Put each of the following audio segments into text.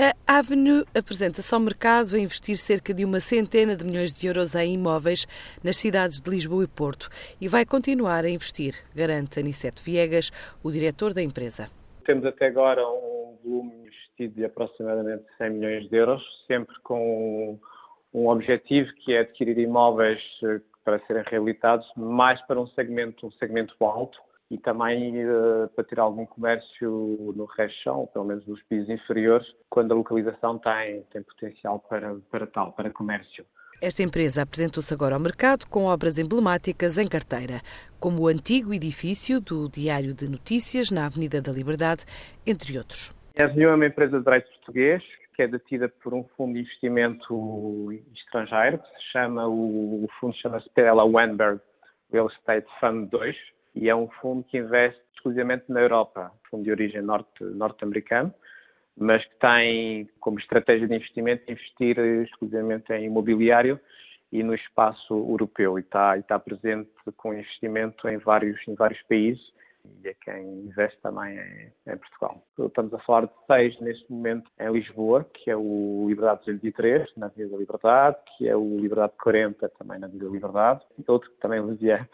A Avenue apresenta-se ao mercado a investir cerca de uma centena de milhões de euros em imóveis nas cidades de Lisboa e Porto e vai continuar a investir, garante Aniceto Viegas, o diretor da empresa. Temos até agora um volume investido de aproximadamente 100 milhões de euros, sempre com um objetivo que é adquirir imóveis eh, para serem reabilitados mais para um segmento, um segmento alto, e também uh, para ter algum comércio no resto pelo menos nos pisos inferiores, quando a localização tem, tem potencial para, para tal, para comércio. Esta empresa apresentou-se agora ao mercado com obras emblemáticas em carteira, como o antigo edifício do Diário de Notícias na Avenida da Liberdade, entre outros. A Avenue é uma empresa de direito português que é detida por um fundo de investimento estrangeiro, que se chama, o, o fundo chama-se Perella Weinberg Real Estate Fund 2, e é um fundo que investe exclusivamente na Europa, fundo de origem norte, norte-americano, mas que tem como estratégia de investimento investir exclusivamente em imobiliário e no espaço europeu e está, está presente com investimento em vários, em vários países e é quem investe também em, em, Portugal. Estamos a falar de seis neste momento em Lisboa, que é o Liberdade 203, na Avenida da Liberdade, que é o Liberdade 40, também na Avenida da Liberdade, e outro que também é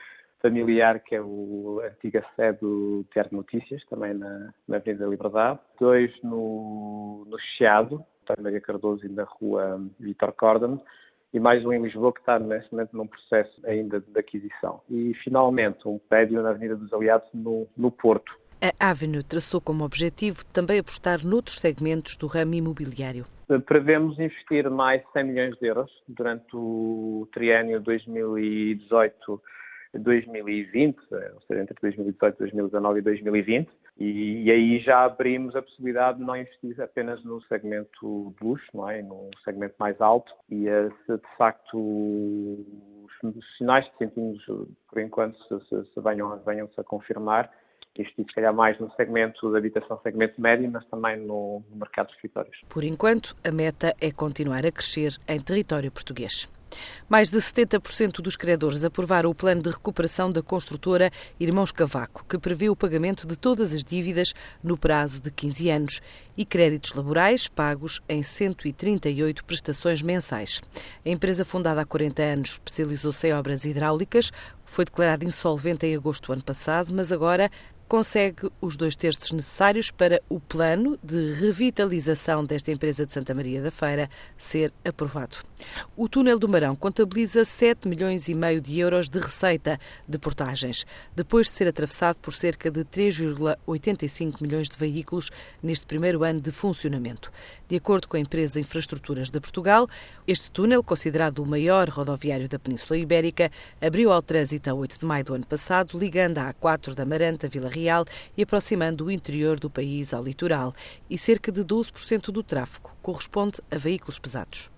familiar, que é o a antiga sede do Teatro Notícias, também na, na Avenida da Liberdade. Dois no, no Chiado, António Maria Cardoso e na rua Vitor Cordon. E mais um em Lisboa que está neste momento num processo ainda de aquisição. E finalmente um prédio na Avenida dos Aliados no, no Porto. A Avenue traçou como objetivo também apostar noutros segmentos do ramo imobiliário. Prevemos investir mais 100 milhões de euros durante o triênio 2018 2020, ou seja, entre 2018, 2019 e 2020, e, e, aí já abrimos a possibilidade de não investir apenas no segmento de luxo, não é? no segmento mais alto, e eh, se de facto os sinais que sentimos por enquanto se, se, se venham, venham-se a confirmar, investir se calhar mais no segmento de habitação, segmento médio, mas também no, no mercado de escritórios. Por enquanto, a meta é continuar a crescer em território português. Mais de 70% dos credores aprovaram o plano de recuperação da construtora Irmãos Cavaco, que prevê o pagamento de todas as dívidas no prazo de 15 anos e créditos laborais pagos em 138 prestações mensais. A empresa, fundada há 40 anos, especializou-se em obras hidráulicas, foi declarada insolvente em agosto do ano passado, mas agora consegue os dois terços necessários para o plano de revitalização desta empresa de Santa Maria da Feira ser aprovado. O túnel do Marão contabiliza 7 milhões e meio de euros de receita de portagens, depois de ser atravessado por cerca de 3,85 milhões de veículos neste primeiro ano de funcionamento. De acordo com a empresa Infraestruturas de Portugal, este túnel, considerado o maior rodoviário da Península Ibérica, abriu ao trânsito a 8 de maio do ano passado, ligando a A4 da Maranta, Vila Real e aproximando o interior do país ao litoral, e cerca de 12% do tráfego corresponde a veículos pesados.